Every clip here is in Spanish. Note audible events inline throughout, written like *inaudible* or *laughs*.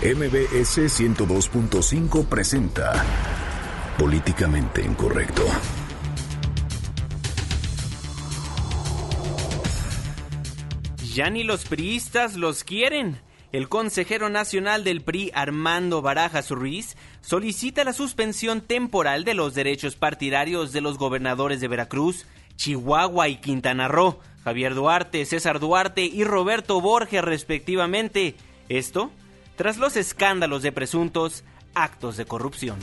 MBS 102.5 presenta Políticamente Incorrecto. Ya ni los priistas los quieren. El consejero nacional del PRI, Armando Barajas Ruiz, solicita la suspensión temporal de los derechos partidarios de los gobernadores de Veracruz, Chihuahua y Quintana Roo, Javier Duarte, César Duarte y Roberto Borges respectivamente. Esto tras los escándalos de presuntos actos de corrupción.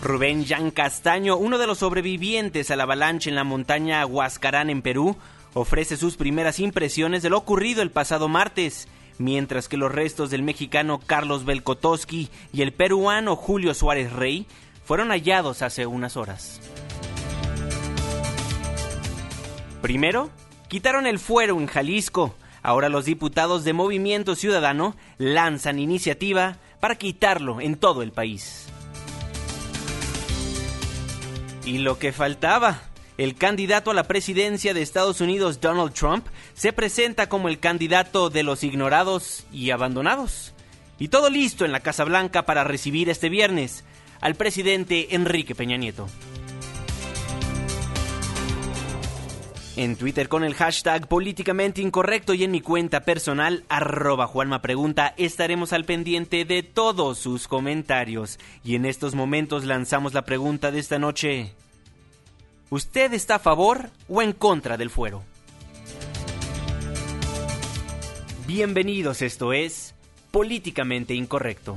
Rubén Jan Castaño, uno de los sobrevivientes a la avalancha en la montaña Huascarán en Perú, ofrece sus primeras impresiones de lo ocurrido el pasado martes, mientras que los restos del mexicano Carlos Belkotowski y el peruano Julio Suárez Rey fueron hallados hace unas horas. Primero, quitaron el fuero en Jalisco. Ahora los diputados de Movimiento Ciudadano lanzan iniciativa para quitarlo en todo el país. Y lo que faltaba, el candidato a la presidencia de Estados Unidos, Donald Trump, se presenta como el candidato de los ignorados y abandonados. Y todo listo en la Casa Blanca para recibir este viernes al presidente Enrique Peña Nieto. En Twitter con el hashtag políticamente incorrecto y en mi cuenta personal arroba Juanma Pregunta estaremos al pendiente de todos sus comentarios. Y en estos momentos lanzamos la pregunta de esta noche. ¿Usted está a favor o en contra del fuero? Bienvenidos, esto es Políticamente Incorrecto.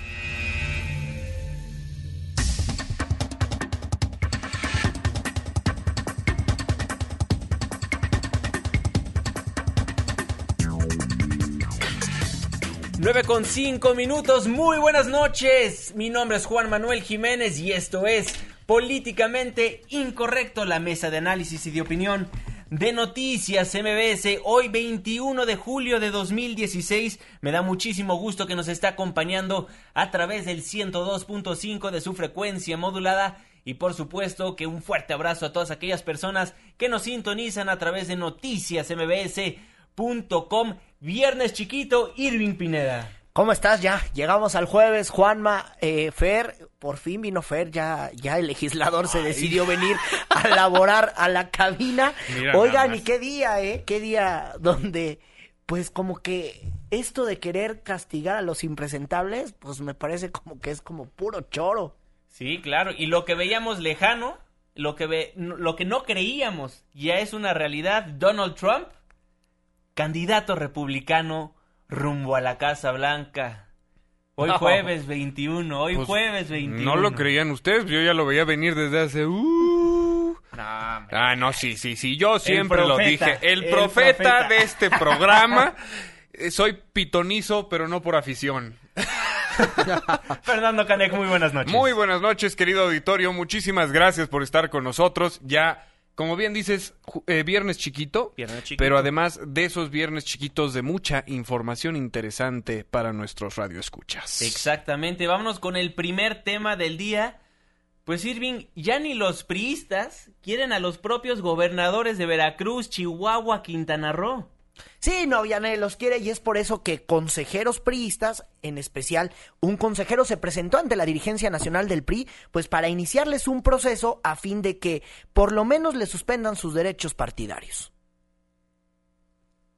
9 con 5 minutos, muy buenas noches. Mi nombre es Juan Manuel Jiménez y esto es Políticamente Incorrecto, la mesa de análisis y de opinión de Noticias MBS. Hoy 21 de julio de 2016. Me da muchísimo gusto que nos esté acompañando a través del 102.5 de su frecuencia modulada. Y por supuesto que un fuerte abrazo a todas aquellas personas que nos sintonizan a través de Noticias MBS Com. Viernes chiquito, Irving Pineda. ¿Cómo estás? Ya, llegamos al jueves, Juanma, eh, Fer, por fin vino Fer, ya, ya el legislador se decidió venir a laborar a la cabina. Oigan, y qué día, ¿eh? Qué día donde, pues como que esto de querer castigar a los impresentables, pues me parece como que es como puro choro. Sí, claro, y lo que veíamos lejano, lo que, ve, lo que no creíamos, ya es una realidad, Donald Trump candidato republicano rumbo a la Casa Blanca. Hoy jueves 21, hoy pues, jueves 21. No lo creían ustedes, yo ya lo veía venir desde hace... Uh... ah, no, sí, sí, sí, yo siempre lo dije. El, profeta, de este programa, *laughs* eh, soy pitonizo, pero no por afición. *laughs* Fernando Canek, muy buenas noches. Muy buenas noches, querido auditorio. Muchísimas gracias por estar con nosotros. Ya como bien dices, eh, viernes, chiquito, pero además de esos viernes chiquitos de mucha información interesante para nuestros radioescuchas. Exactamente, vámonos con el primer tema del día. Pues Irving, ya ni los priistas quieren a los propios gobernadores de Veracruz, Chihuahua, Quintana Roo. Sí, no, ya los quiere y es por eso que consejeros priistas, en especial un consejero se presentó ante la dirigencia nacional del PRI, pues para iniciarles un proceso a fin de que por lo menos le suspendan sus derechos partidarios.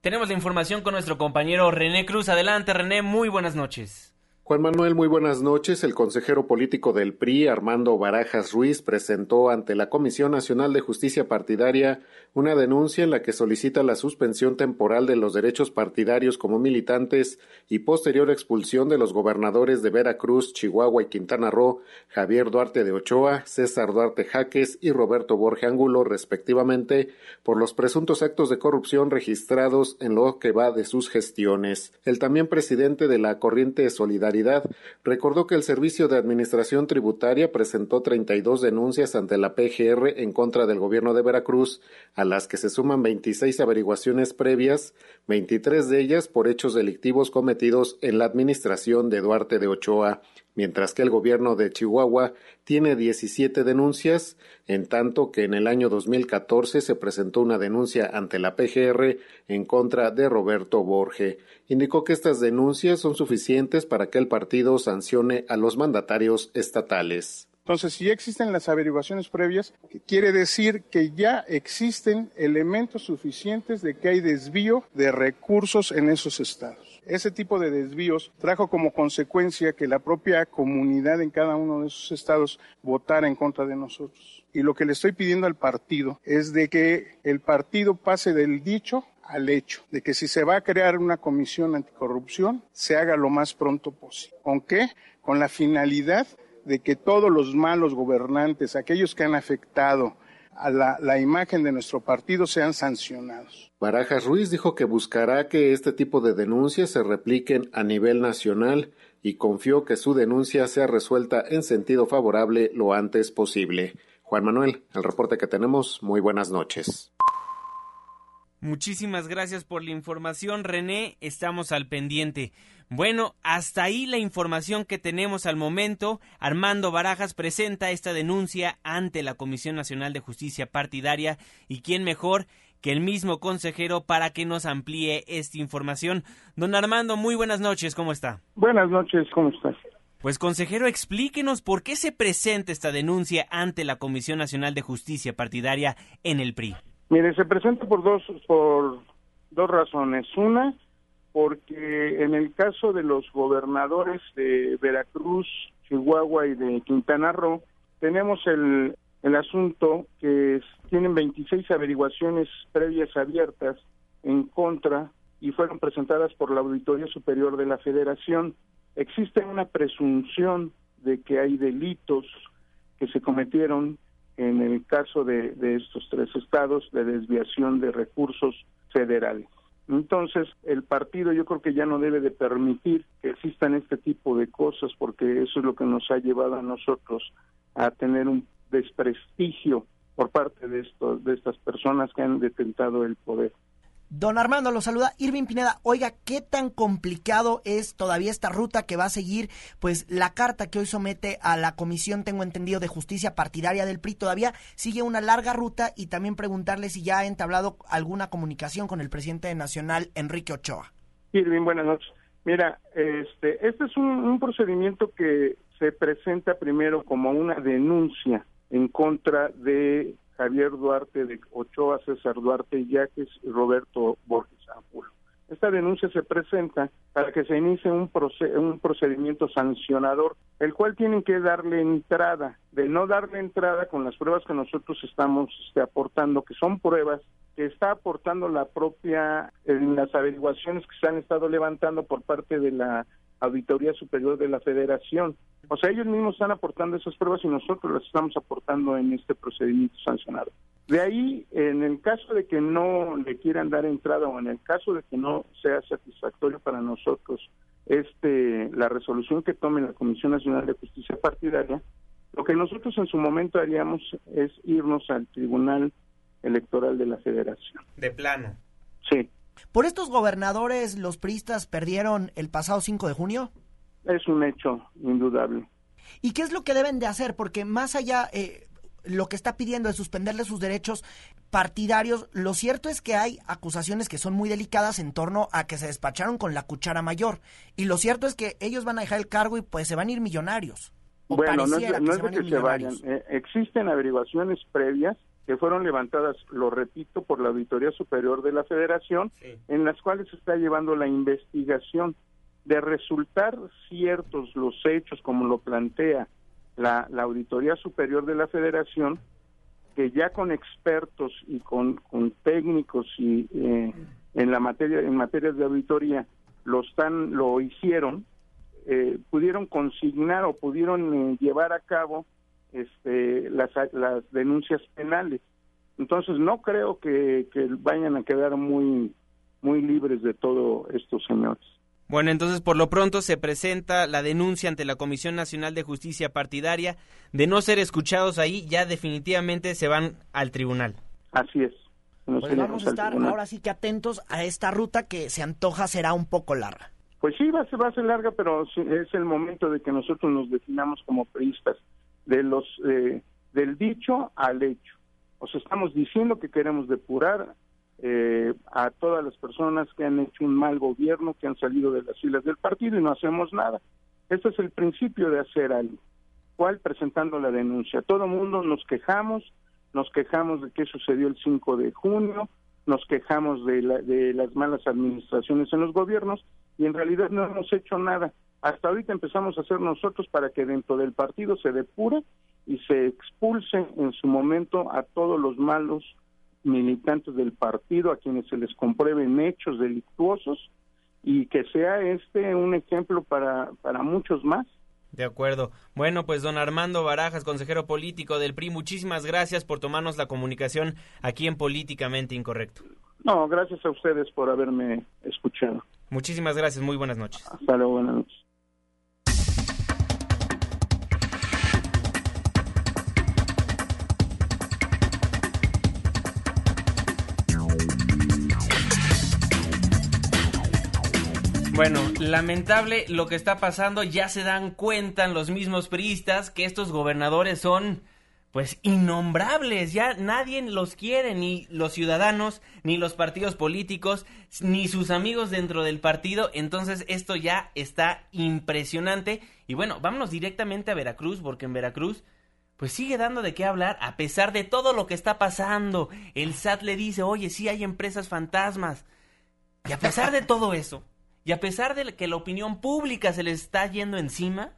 Tenemos la información con nuestro compañero René Cruz. Adelante, René, muy buenas noches. Juan Manuel, muy buenas noches. El consejero político del PRI, Armando Barajas Ruiz, presentó ante la Comisión Nacional de Justicia Partidaria una denuncia en la que solicita la suspensión temporal de los derechos partidarios como militantes y posterior expulsión de los gobernadores de Veracruz, Chihuahua y Quintana Roo, Javier Duarte de Ochoa, César Duarte Jaques y Roberto Borge Ángulo, respectivamente, por los presuntos actos de corrupción registrados en lo que va de sus gestiones. El también presidente de la Corriente Solidaria recordó que el Servicio de Administración Tributaria presentó 32 denuncias ante la PGR en contra del gobierno de Veracruz, a las que se suman 26 averiguaciones previas, 23 de ellas por hechos delictivos cometidos en la administración de Duarte de Ochoa mientras que el gobierno de Chihuahua tiene 17 denuncias, en tanto que en el año 2014 se presentó una denuncia ante la PGR en contra de Roberto Borge. Indicó que estas denuncias son suficientes para que el partido sancione a los mandatarios estatales. Entonces, si ya existen las averiguaciones previas, quiere decir que ya existen elementos suficientes de que hay desvío de recursos en esos estados. Ese tipo de desvíos trajo como consecuencia que la propia comunidad en cada uno de esos estados votara en contra de nosotros. Y lo que le estoy pidiendo al partido es de que el partido pase del dicho al hecho, de que si se va a crear una comisión anticorrupción, se haga lo más pronto posible. ¿Con qué? Con la finalidad de que todos los malos gobernantes, aquellos que han afectado a la, imagen de nuestro partido sean sancionados. Barajas Ruiz dijo que buscará que este tipo de denuncias se repliquen a nivel nacional y confió que su denuncia sea resuelta en sentido favorable lo antes posible. Juan Manuel, el reporte que tenemos, muy buenas noches. Muchísimas gracias por la información, René. Estamos al pendiente. Bueno, hasta ahí la información que tenemos al momento. Armando Barajas presenta esta denuncia ante la Comisión Nacional de Justicia Partidaria y quién mejor que el mismo consejero para que nos amplíe esta información. Don Armando, muy buenas noches, ¿cómo está? Buenas noches, ¿cómo estás? Pues consejero, explíquenos por qué se presenta esta denuncia ante la Comisión Nacional de Justicia Partidaria en el PRI. Mire, se presenta por dos, por dos razones. Una, porque en el caso de los gobernadores de Veracruz, Chihuahua y de Quintana Roo, tenemos el, el asunto que tienen 26 averiguaciones previas abiertas en contra y fueron presentadas por la Auditoría Superior de la Federación. Existe una presunción de que hay delitos que se cometieron en el caso de, estos tres estados de desviación de recursos federales. Entonces, el partido yo creo que ya no debe de permitir que existan este tipo de cosas porque eso es lo que nos ha llevado a nosotros a tener un desprestigio por parte de estos de estas personas que han detentado el poder. Don Armando lo saluda Irving Pineda. Oiga, ¿qué tan complicado es todavía esta ruta que va a seguir? Pues la carta que hoy somete a la Comisión, tengo entendido, de Justicia Partidaria del PRI todavía sigue una larga ruta y también preguntarle si ya ha entablado alguna comunicación con el presidente nacional, Enrique Ochoa. Irving, buenas noches. Mira, este, este es un procedimiento que se presenta primero como una denuncia en contra de Javier Duarte de Ochoa, César Duarte Yaques y Roberto Borges Ángulo. Esta denuncia se presenta para que se inicie un, un procedimiento sancionador, el cual tienen que darle entrada. De no darle entrada con las pruebas que nosotros estamos este, aportando, que son pruebas que está aportando la propia, en las averiguaciones que se han estado levantando por parte de la Auditoría Superior de la Federación. O sea, ellos mismos están aportando esas pruebas y nosotros las estamos aportando en este procedimiento sancionado. De ahí, en el caso de que no le quieran dar entrada o en el caso de que no sea satisfactorio para nosotros este la resolución que tome la Comisión Nacional de Justicia Partidaria, lo que nosotros en su momento haríamos es irnos al Tribunal Electoral de la Federación. De plano. Sí. ¿Por estos gobernadores los priistas perdieron el pasado 5 de junio? Es un hecho indudable. ¿Y qué es lo que deben de hacer? Porque más allá, eh, lo que está pidiendo es suspenderle sus derechos partidarios, lo cierto es que hay acusaciones que son muy delicadas en torno a que se despacharon con la cuchara mayor. Y lo cierto es que ellos van a dejar el cargo y pues se van a ir millonarios. bueno, no es, de que se vayan. Eh, existen averiguaciones previas que fueron levantadas, lo repito, por la Auditoría Superior de la Federación, en las cuales se está llevando la investigación. De resultar ciertos los hechos como lo plantea la, Auditoría Superior de la Federación, que ya con expertos y con, técnicos y eh, en la materia en materias de auditoría lo están lo hicieron eh, pudieron consignar o pudieron eh, llevar a cabo este, las, las denuncias penales entonces no creo que, que vayan a quedar muy muy libres de todo estos señores bueno, entonces por lo pronto se presenta la denuncia ante la Comisión Nacional de Justicia Partidaria. De no ser escuchados ahí, ya definitivamente se van al tribunal. Así es. pues vamos a estar ahora sí que atentos a esta ruta que se antoja será un poco larga. Pues sí, va a ser, va a ser larga, pero es el momento de que nosotros nos definamos como periodistas, de los, eh, del dicho al hecho. O sea, estamos diciendo que queremos depurar eh, a todas las personas que han hecho un mal gobierno, que han salido de las filas del partido y no hacemos nada. Este es el principio de hacer algo. ¿Cuál? Presentando la denuncia. Todo mundo nos quejamos, nos quejamos de qué sucedió el 5 de junio, nos quejamos de, de las malas administraciones en los gobiernos y en realidad no hemos hecho nada. Hasta ahorita empezamos a hacer nosotros para que dentro del partido se depure y se expulse en su momento a todos los malos militantes del partido a quienes se les comprueben hechos delictuosos y que sea este un ejemplo para, para muchos más. De acuerdo. Bueno, pues don Armando Barajas, consejero político del PRI, muchísimas gracias por tomarnos la comunicación aquí en Políticamente Incorrecto. No, gracias a ustedes por haberme escuchado. Muchísimas gracias, muy buenas noches. Hasta luego, buenas noches. Bueno, lamentable lo que está pasando, ya se dan cuenta los mismos priistas que estos gobernadores son pues innombrables, ya nadie los quiere, ni los ciudadanos, ni los partidos políticos, ni sus amigos dentro del partido, entonces esto ya está impresionante y bueno, vámonos directamente a Veracruz, porque en Veracruz pues sigue dando de qué hablar a pesar de todo lo que está pasando. El SAT le dice, oye, sí hay empresas fantasmas. Y a pesar de todo eso, y a pesar de que la opinión pública se les está yendo encima,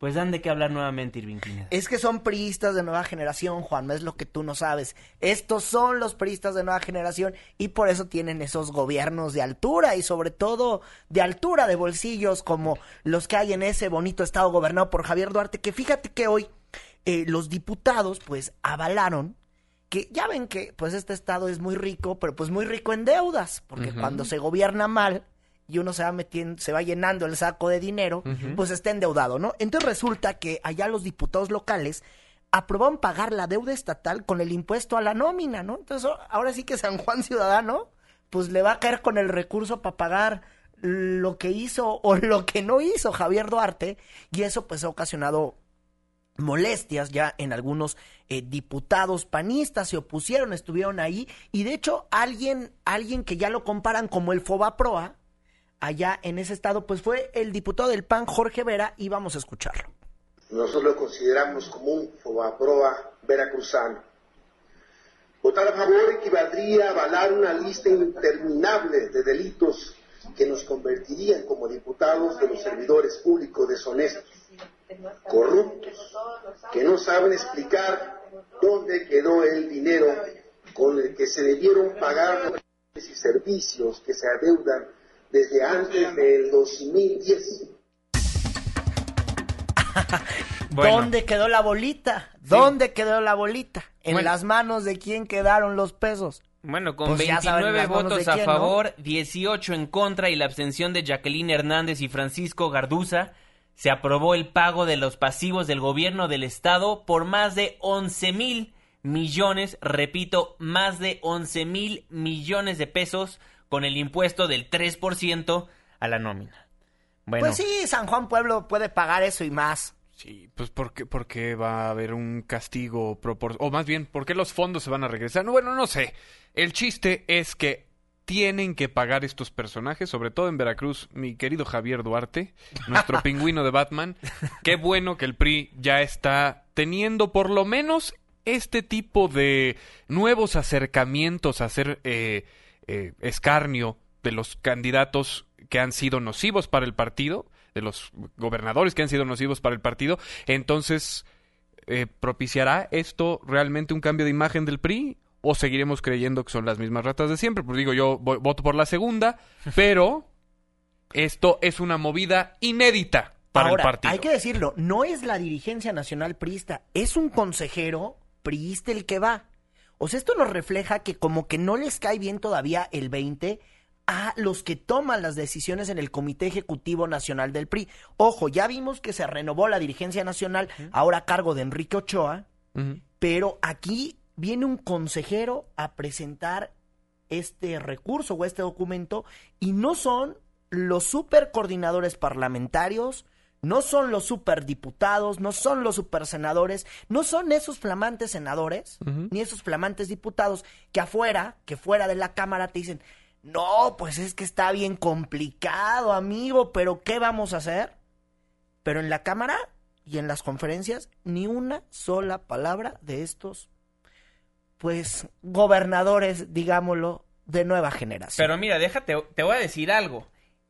pues dan de qué hablar nuevamente, Irving Es que son priistas de nueva generación, Juan, es lo que tú no sabes. Estos son los priistas de nueva generación y por eso tienen esos gobiernos de altura y sobre todo de altura de bolsillos como los que hay en ese bonito estado gobernado por Javier Duarte, que fíjate que hoy eh, los diputados pues avalaron que ya ven que pues este estado es muy rico, pero pues muy rico en deudas, porque cuando se gobierna mal, y uno se va metiendo, se va llenando el saco de dinero, pues está endeudado, ¿no? Entonces resulta que allá los diputados locales aprobaron pagar la deuda estatal con el impuesto a la nómina, ¿no? Entonces ahora sí que San Juan Ciudadano, pues le va a caer con el recurso para pagar lo que hizo o lo que no hizo Javier Duarte, y eso pues ha ocasionado molestias ya en algunos eh, diputados panistas se opusieron, estuvieron ahí y de hecho alguien alguien que ya lo comparan como el Fobaproa allá en ese estado, pues fue el diputado del PAN, Jorge Vera, y vamos a escucharlo. Nosotros lo consideramos como un fobaproa veracruzano. Votar a favor equivaldría a avalar una lista interminable de delitos que nos convertirían como diputados de los servidores públicos deshonestos, corruptos, que no saben explicar dónde quedó el dinero con el que se debieron pagar los y servicios que se adeudan desde antes del 2010. *laughs* ¿Dónde quedó la bolita? ¿Dónde quedó la bolita? ¿En las manos de quién quedaron los pesos? Bueno, con 29 pues votos a favor, 18 en contra y la abstención de Jacqueline Hernández y Francisco Garduza, se aprobó el pago de los pasivos del gobierno del estado por más de 11 mil millones, repito, más de 11 mil millones de pesos con el impuesto del 3% a la nómina. Bueno. Pues sí, San Juan Pueblo puede pagar eso y más. Sí, pues porque, porque va a haber un castigo proporcional, o más bien, ¿por qué los fondos se van a regresar? bueno, no sé. El chiste es que tienen que pagar estos personajes, sobre todo en Veracruz, mi querido Javier Duarte, nuestro *laughs* pingüino de Batman. Qué bueno que el PRI ya está teniendo por lo menos este tipo de nuevos acercamientos a hacer eh, eh, escarnio de los candidatos que han sido nocivos para el partido, de los gobernadores que han sido nocivos para el partido. Entonces, eh, ¿propiciará esto realmente un cambio de imagen del PRI? ¿O seguiremos creyendo que son las mismas ratas de siempre? Pues digo, yo voto por la segunda, *laughs* pero esto es una movida inédita para el partido. Hay que decirlo, no es la dirigencia nacional priista, es un consejero priista el que va. O sea, esto nos refleja que como que no les cae bien todavía el 20 a los que toman las decisiones en el Comité Ejecutivo Nacional del PRI. Ojo, ya vimos que se renovó la dirigencia nacional, ahora a cargo de Enrique Ochoa, pero aquí viene un consejero a presentar este recurso o este documento y no son los supercoordinadores parlamentarios, no son los superdiputados, no son los supersenadores, no son esos flamantes senadores, ni esos flamantes diputados que afuera, que fuera de la Cámara te dicen, no, pues es que está bien complicado, amigo, pero ¿qué vamos a hacer? Pero en la Cámara y en las conferencias, ni una sola palabra de estos, pues, gobernadores, digámoslo, de nueva generación. Pero mira, déjate, te voy a decir algo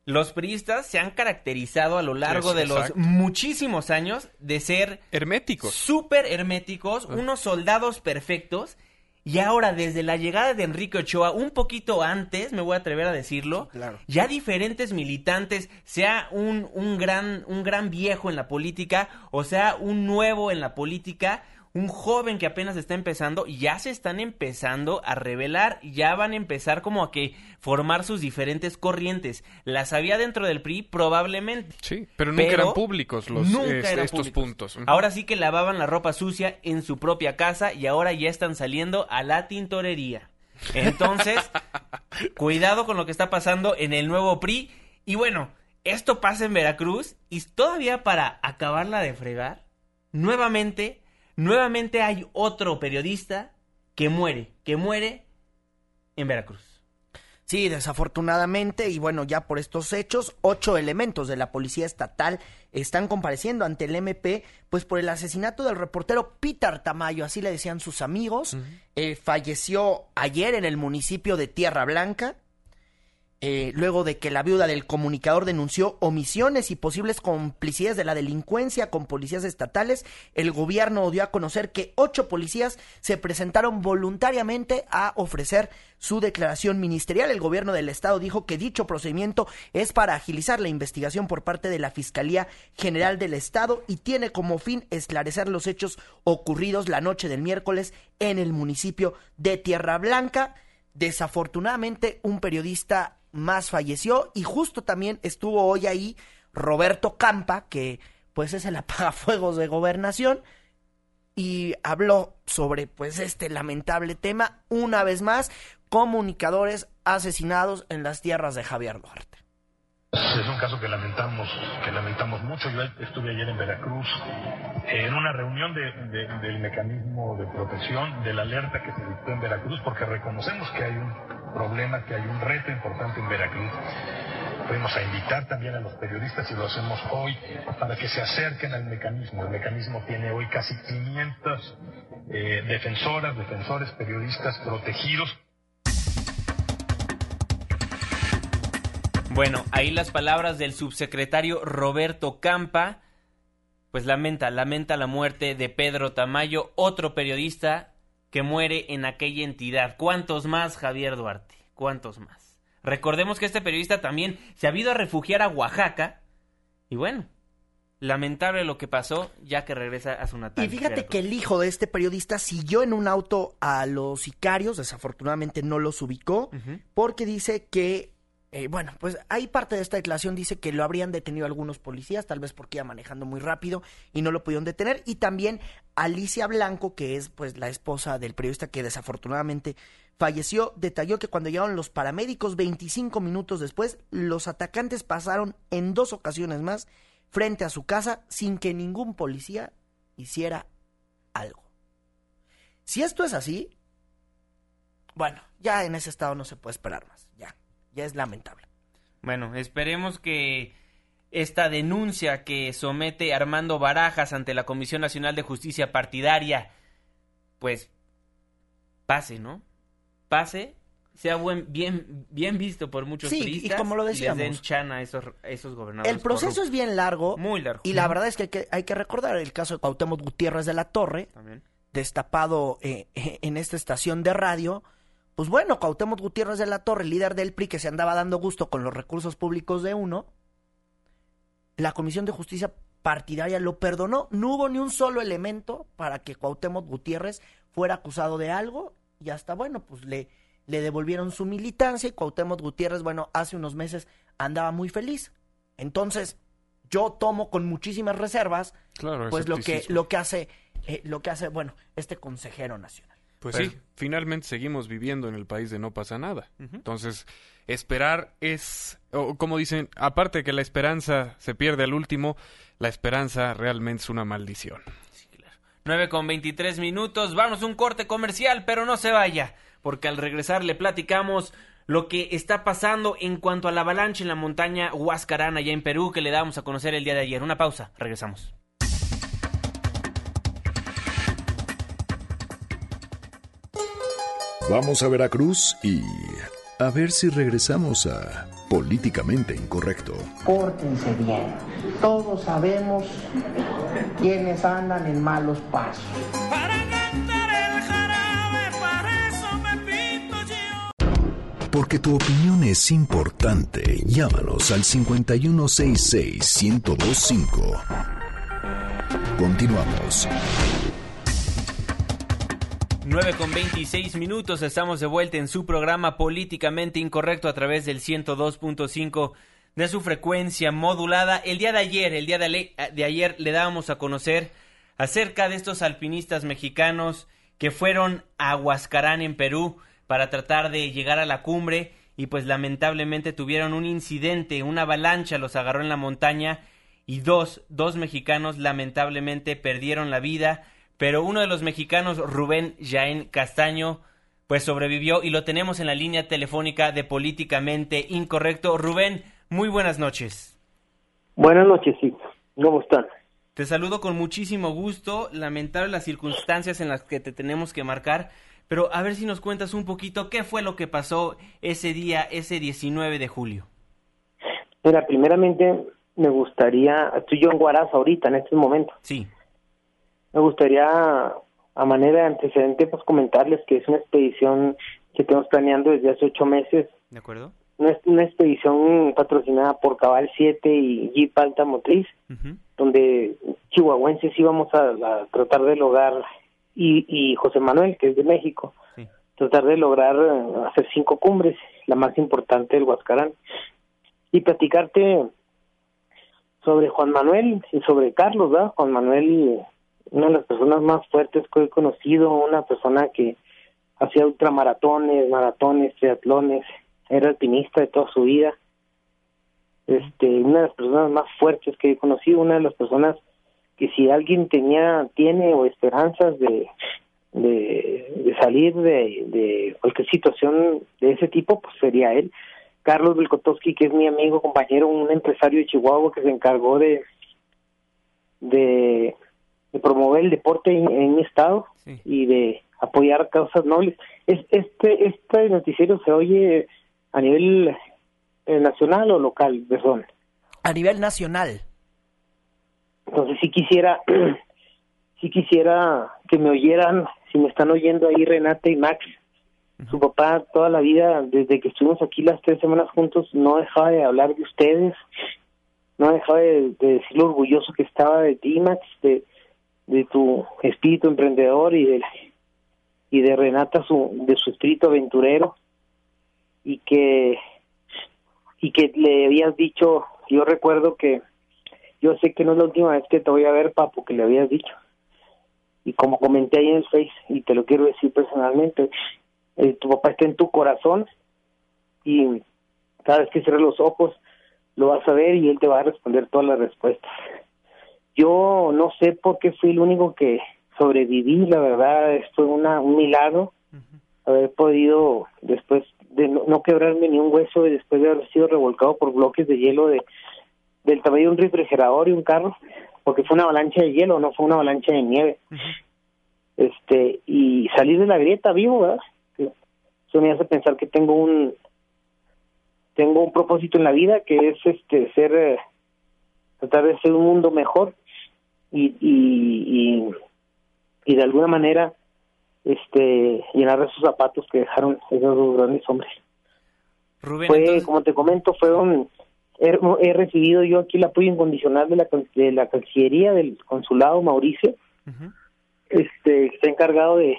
los priistas se han caracterizado a lo largo de los muchísimos años de ser herméticos. Súper herméticos, ah. unos soldados perfectos. Y ahora, desde la llegada de Enrique Ochoa, un poquito antes, me voy a atrever a decirlo, ya diferentes militantes, sea un, un, gran, un gran viejo en la política, o sea un nuevo en la política, un joven que apenas está empezando ya se están empezando a revelar, ya van a empezar como a que formar sus diferentes corrientes. Las había dentro del PRI probablemente. Sí, pero nunca eran públicos los estos puntos. Ahora sí que lavaban la ropa sucia en su propia casa y ahora ya están saliendo a la tintorería. Entonces, *laughs* cuidado con lo que está pasando en el nuevo PRI y bueno, esto pasa en Veracruz y todavía para acabarla de fregar, nuevamente nuevamente hay otro periodista que muere, que muere en Veracruz. Sí, desafortunadamente, y bueno, ya por estos hechos, ocho elementos de la Policía Estatal están compareciendo ante el MP, pues por el asesinato del reportero Peter Tamayo, así le decían sus amigos. Eh, falleció ayer en el municipio de Tierra Blanca. Eh, luego de que la viuda del comunicador denunció omisiones y posibles complicidades de la delincuencia con policías estatales, el gobierno dio a conocer que ocho policías se presentaron voluntariamente a ofrecer su declaración ministerial. El gobierno del estado dijo que dicho procedimiento es para agilizar la investigación por parte de la Fiscalía General del Estado y tiene como fin esclarecer los hechos ocurridos la noche del miércoles en el municipio de Tierra Blanca. Desafortunadamente, un periodista más falleció y justo también estuvo hoy ahí Roberto Campa, que pues es el *laughs* apagafuegos de gobernación y habló sobre pues este lamentable tema una vez más comunicadores asesinados en las tierras de Javier Duarte. Es un caso que lamentamos, que lamentamos mucho. Yo estuve ayer en Veracruz en una reunión del mecanismo de protección, de la alerta que se dictó en Veracruz, porque reconocemos que hay un problema, que hay un reto importante en Veracruz. Fuimos a invitar también a los periodistas y lo hacemos hoy para que se acerquen al mecanismo. El mecanismo tiene hoy casi 500 eh, defensoras, defensores, periodistas protegidos Bueno, ahí las palabras del subsecretario Roberto Campa, pues lamenta, lamenta la muerte de Pedro Tamayo, otro periodista que muere en aquella entidad. ¿Cuántos más, Javier Duarte? ¿Cuántos más? Recordemos que este periodista también se ha ido a refugiar a Oaxaca y bueno, lamentable lo que pasó ya que regresa a su natal. Y fíjate que el hijo de este periodista siguió en un auto a los sicarios, desafortunadamente no los ubicó, porque dice que eh, bueno, pues hay parte de esta declaración dice que lo habrían detenido algunos policías, tal vez porque iba manejando muy rápido y no lo pudieron detener. Y también Alicia Blanco, que es pues la esposa del periodista que desafortunadamente falleció, detalló que cuando llegaron los paramédicos 25 minutos después, los atacantes pasaron en dos ocasiones más frente a su casa sin que ningún policía hiciera algo. Si esto es así, bueno, ya en ese estado no se puede esperar más, ya es lamentable. Bueno, esperemos que esta denuncia que somete Armando Barajas ante la Comisión Nacional de Justicia Partidaria, pues pase, ¿no? Pase sea buen, bien, bien visto por muchos sí, y como lo decíamos. Les den a esos, esos gobernadores. El proceso es bien largo. Muy largo. Y la verdad es que hay, que hay que recordar el caso de Cuauhtémoc Gutiérrez de la Torre, destapado eh, eh, en esta estación de radio. Pues bueno, Cuauhtémoc Gutiérrez de la Torre, líder del PRI que se andaba dando gusto con los recursos públicos de uno, la Comisión de Justicia partidaria lo perdonó. No hubo ni un solo elemento para que Cuauhtémoc Gutiérrez fuera acusado de algo y hasta, bueno, pues le, le devolvieron su militancia y Cuauhtémoc Gutiérrez, bueno, hace unos meses andaba muy feliz. Entonces, yo tomo con muchísimas reservas, pues lo que, lo que hace, eh, lo que hace, bueno, este consejero nacional. Pues sí, finalmente seguimos viviendo en el país de no pasa nada. Entonces, esperar es, como dicen, aparte de que la esperanza se pierde al último, la esperanza realmente es una maldición. Sí, claro. 9 con 23 minutos, vamos a un corte comercial, pero no se vaya, porque al regresar le platicamos lo que está pasando en cuanto a la avalancha en la montaña Huascarán allá en Perú que le damos a conocer el día de ayer. Una pausa, regresamos. Vamos a Veracruz y a ver si regresamos a políticamente incorrecto. Pórtense bien. Todos sabemos quiénes andan en malos pasos. Para cantar el jarabe, para eso me pinto yo. Porque tu opinión es importante. Llámanos al 5166-1025. Continuamos. 9 con 26 minutos, estamos de vuelta en su programa Políticamente Incorrecto a través del 102.5 de su frecuencia modulada. El día de ayer, el día de, de, ayer le dábamos a conocer acerca de estos alpinistas mexicanos que fueron a Huascarán en Perú para tratar de llegar a la cumbre y pues lamentablemente tuvieron un incidente, una avalancha los agarró en la montaña y dos, dos mexicanos lamentablemente perdieron la vida pero uno de los mexicanos, Rubén Jaén Castaño, pues sobrevivió y lo tenemos en la línea telefónica de Políticamente Incorrecto. Rubén, muy buenas noches. Buenas noches, sí. ¿Cómo están? Te saludo con muchísimo gusto. Lamentable las circunstancias en las que te tenemos que marcar, pero a ver si nos cuentas un poquito qué fue lo que pasó ese día, ese 19 de julio. Mira, primeramente me gustaría, estoy yo en Guaraz ahorita, en este momento. Sí. Me gustaría, a manera de antecedente, pues comentarles que es una expedición que estamos planeando desde hace ocho meses. ¿De acuerdo? Una, una expedición patrocinada por Cabal 7 y Jeep Alta Motriz, donde chihuahuenses íbamos a, tratar de lograr, y, y José Manuel, que es de México, tratar de lograr eh, hacer cinco cumbres, la más importante del Huascarán. Y platicarte sobre Juan Manuel y sobre Carlos, ¿verdad? Juan Manuel una de las personas más fuertes que he conocido, una persona que hacía ultramaratones, maratones, triatlones, era alpinista de toda su vida. Este, una de las personas más fuertes que he conocido, una de las personas que si alguien tenía, tiene o esperanzas de, de, salir de, de cualquier situación de ese tipo, pues sería él. Carlos Belkotowski, que es mi amigo, compañero, un empresario de Chihuahua que se encargó de, de de promover el deporte en, mi estado y de apoyar causas nobles. Es, este, este noticiero se oye a nivel eh, nacional o local, perdón. A nivel nacional. Entonces si quisiera, *clears throat* si quisiera que me oyeran, si me están oyendo ahí Renata y Max, su papá toda la vida, desde que estuvimos aquí las tres semanas juntos, no dejaba de hablar de ustedes, no dejaba de, de decir lo orgulloso que estaba de ti, Max, de, de tu espíritu emprendedor y de y de Renata su de su espíritu aventurero y que y que le habías dicho yo recuerdo que yo sé que no es la última vez que te voy a ver papo que le habías dicho. Y como comenté ahí en el Face y te lo quiero decir personalmente eh, tu papá está en tu corazón y cada vez que cierres los ojos lo vas a ver y él te va a responder todas las respuestas yo no sé por qué fui el único que sobreviví, la verdad, fue una, un milagro haber podido después de no, quebrarme ni un hueso y después de haber sido revolcado por bloques de hielo de del tamaño de un refrigerador y un carro, porque fue una avalancha de hielo, no fue una avalancha de nieve. Este, y salir de la grieta vivo, ¿verdad? eso me hace pensar que tengo un tengo un propósito en la vida que es este ser eh, tratar de ser un mundo mejor y, y, y, de alguna manera este llenar esos zapatos que dejaron esos dos grandes hombres. Rubén, fue, como te comento, fue un, he, recibido yo aquí el apoyo incondicional de la, de la Cancillería, del Consulado Mauricio, este está encargado de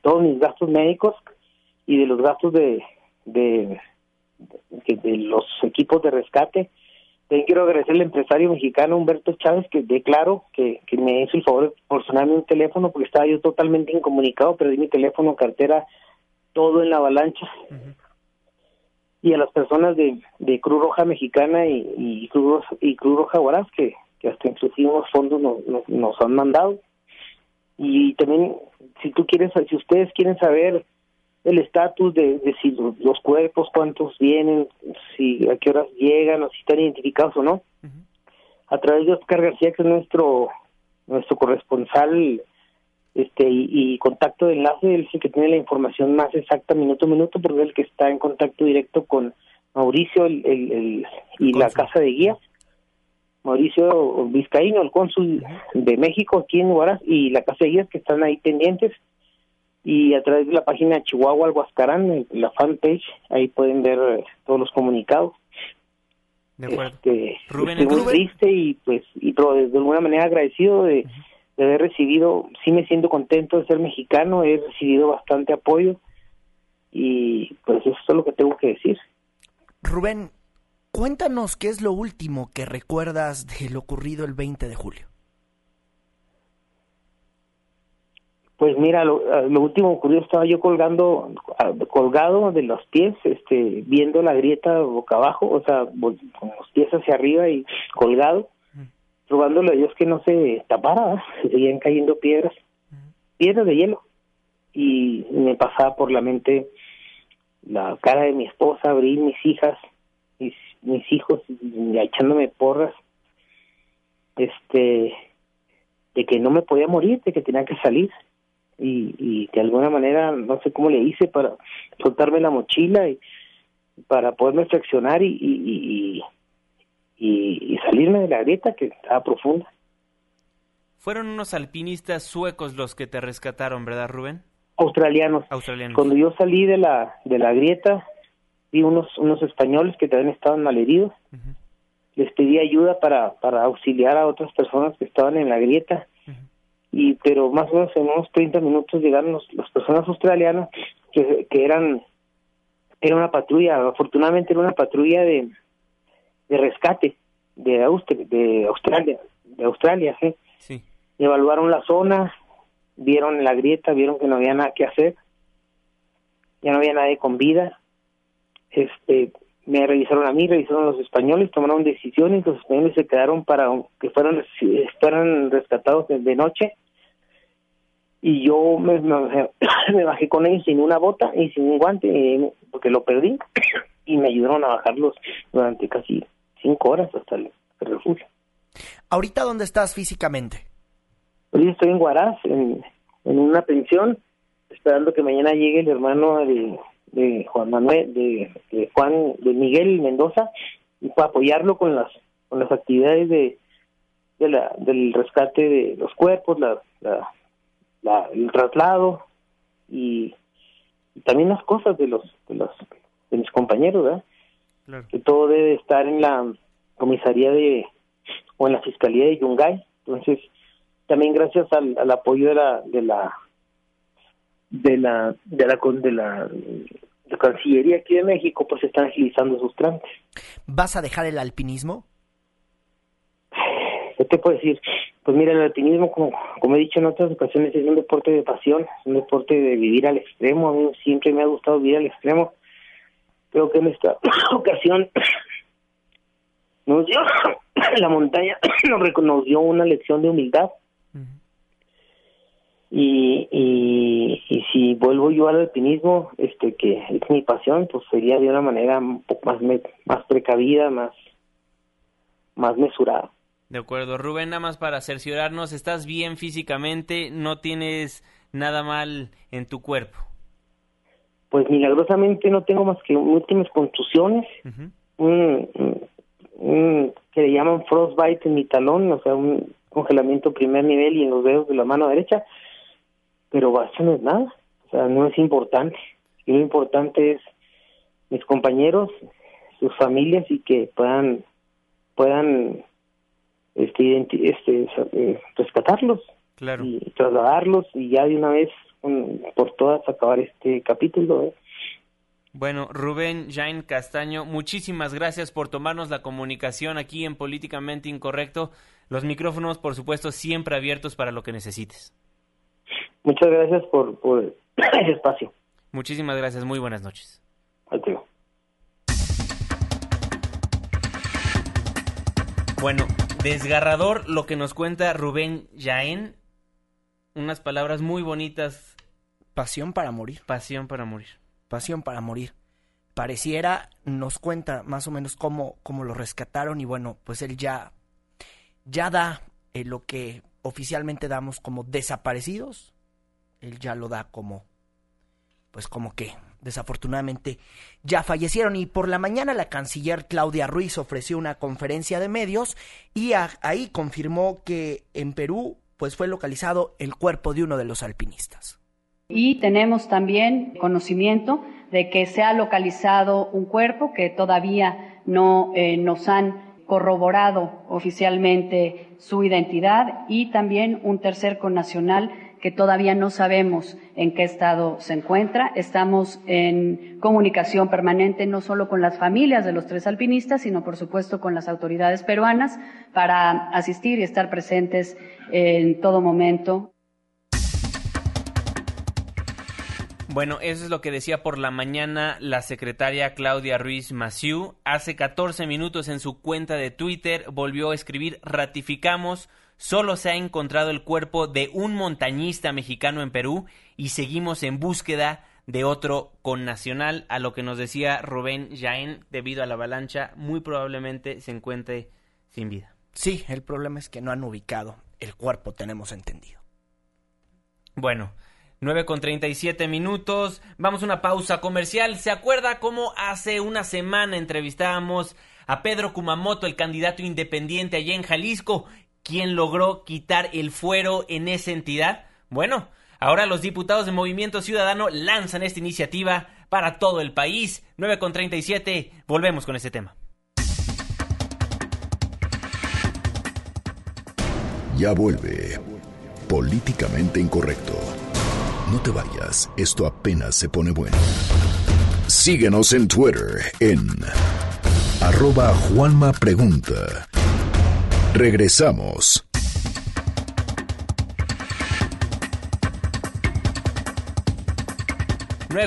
todos mis gastos médicos y de los gastos de, de, de, los equipos de rescate. También quiero agradecer al empresario mexicano Humberto Chávez, que declaro que, que me hizo el favor de proporcionarme un teléfono, porque estaba yo totalmente incomunicado, perdí mi teléfono, cartera, todo en la avalancha. Y a las personas de, de Cruz Roja Mexicana y, y, Cruz, y Cruz Roja Huaraz, que, que hasta inclusive unos fondos nos, nos han mandado. Y también, si tú quieres, si ustedes quieren saber el estatus de, si los, cuerpos, cuántos vienen, si a qué horas llegan, o si están identificados o no. A través de Oscar García, que es nuestro nuestro corresponsal este y, contacto de enlace, él es el que tiene la información más exacta minuto a minuto, porque es el que está en contacto directo con Mauricio el, el, y la Casa de Guías. Mauricio Vizcaíno, el cónsul de México aquí en Huaraz, y la Casa de Guías que están ahí pendientes y a través de la página Chihuahua Alguascarán, la fanpage, ahí pueden ver eh, todos los comunicados. De acuerdo. Este, Rubén, estoy muy triste y pues y pero de, alguna manera agradecido de, haber recibido, sí me siento contento de ser mexicano, he recibido bastante apoyo y pues eso es lo que tengo que decir. Rubén, cuéntanos qué es lo último que recuerdas de lo ocurrido el 20 de julio. Pues mira, lo, ah, lo último ocurrió, estaba yo colgando, ah, colgado de los pies, este, viendo la grieta boca abajo, o sea, con los pies hacia arriba y colgado, probándole a Dios que no se tapara, se seguían cayendo piedras, piedras de hielo. Y me pasaba por la mente la cara de mi esposa, abrir mis hijas, mis, mis hijos, echándome porras, este, de que no me podía morir, de que tenía que salir y, y de alguna manera no sé cómo le hice para soltarme la mochila y para poderme fraccionar y, y, y, y salirme de la grieta que estaba profunda. Fueron unos alpinistas suecos los que te rescataron, ¿verdad, Rubén? Australianos. Australianos. Cuando yo salí de la de la grieta, vi unos unos españoles que también estaban malheridos. Les pedí ayuda para para auxiliar a otras personas que estaban en la grieta y pero más o menos en unos 30 minutos llegaron los, las personas australianas que, que eran era una patrulla afortunadamente era una patrulla de de rescate de Austria, de Australia de Australia ¿sí? sí evaluaron la zona vieron la grieta vieron que no había nada que hacer ya no había nadie con vida este me revisaron a mí, revisaron a los españoles, tomaron decisiones, los españoles se quedaron para que fueran, fueran rescatados de noche y yo me, *coughs* me, bajé con ellos sin una bota y sin un guante eh, porque lo perdí y me ayudaron a bajarlos durante casi cinco horas hasta el, refugio. ¿Ahorita dónde estás físicamente? Hoy estoy en Guaraz, en, en una pensión, esperando que mañana llegue el hermano de, de Juan Manuel, de, Juan, de Miguel Mendoza, y para apoyarlo con las con las actividades de, de la, del rescate de los cuerpos, la, la el traslado y, también las cosas de los de los de mis compañeros, ¿verdad? Que todo debe estar en la comisaría de o en la fiscalía de Yungay. Entonces, también gracias al, al apoyo de la de la de la de la de la, Cancillería aquí de México, pues están agilizando sus trámites. ¿Vas a dejar el alpinismo? ¿Qué te puedo decir? Pues mira, el alpinismo, como, como he dicho en otras ocasiones, es un deporte de pasión, es un deporte de vivir al extremo. A mí siempre me ha gustado vivir al extremo. Creo que en esta *coughs* ocasión *coughs* nos dio *coughs* la montaña, nos dio una lección de humildad. Y, y, y, si vuelvo yo al alpinismo, este que es mi pasión, pues sería de una manera un poco más más precavida, más más mesurada. De acuerdo, Rubén, nada más para cerciorarnos, ¿estás bien físicamente? ¿No tienes nada mal en tu cuerpo? pues milagrosamente no tengo más que últimas contusiones, un, que le llaman frostbite en mi talón, o sea, un congelamiento primer nivel y en los dedos de la mano derecha, pero eso no es nada, o sea, no es importante. Y lo importante es mis compañeros, sus familias y que puedan puedan este, este eh, rescatarlos y trasladarlos y ya de una vez por todas acabar este capítulo. ¿eh? Bueno, Rubén Jain Castaño, muchísimas gracias por tomarnos la comunicación aquí en Políticamente Incorrecto. Los micrófonos, por supuesto, siempre abiertos para lo que necesites. Muchas gracias por, por *clears throat* el espacio. Muchísimas gracias, muy buenas noches. Adiós. Bueno, desgarrador lo que nos cuenta Rubén Jaén. Unas palabras muy bonitas. Pasión para morir. Pasión para morir. Pasión para morir. Pareciera, nos cuenta más o menos cómo, cómo lo rescataron y bueno, pues él ya, ya da eh, lo que oficialmente damos como desaparecidos. Él ya lo da como, pues como que desafortunadamente ya fallecieron y por la mañana la canciller Claudia Ruiz ofreció una conferencia de medios y ahí confirmó que en Perú pues fue localizado el cuerpo de uno de los alpinistas. Y tenemos también conocimiento de que se ha localizado un cuerpo que todavía no eh, nos han corroborado oficialmente su identidad y también un tercer connacional que todavía no sabemos en qué estado se encuentra. Estamos en comunicación permanente no solo con las familias de los tres alpinistas, sino por supuesto con las autoridades peruanas para asistir y estar presentes en todo momento. Bueno, eso es lo que decía por la mañana la secretaria Claudia Ruiz Maciú. Hace 14 minutos en su cuenta de Twitter volvió a escribir ratificamos solo se ha encontrado el cuerpo de un montañista mexicano en Perú y seguimos en búsqueda de otro connacional, a lo que nos decía Rubén Jaén, debido a la avalancha, muy probablemente se encuentre sin vida. Sí, el problema es que no han ubicado el cuerpo, tenemos entendido. Bueno, 9 con 37 minutos, vamos a una pausa comercial. ¿Se acuerda cómo hace una semana entrevistábamos a Pedro Kumamoto, el candidato independiente allá en Jalisco, ¿Quién logró quitar el fuero en esa entidad? Bueno, ahora los diputados de Movimiento Ciudadano lanzan esta iniciativa para todo el país. 9 con 37, volvemos con este tema. Ya vuelve. Políticamente incorrecto. No te vayas, esto apenas se pone bueno. Síguenos en Twitter en arroba. Regresamos.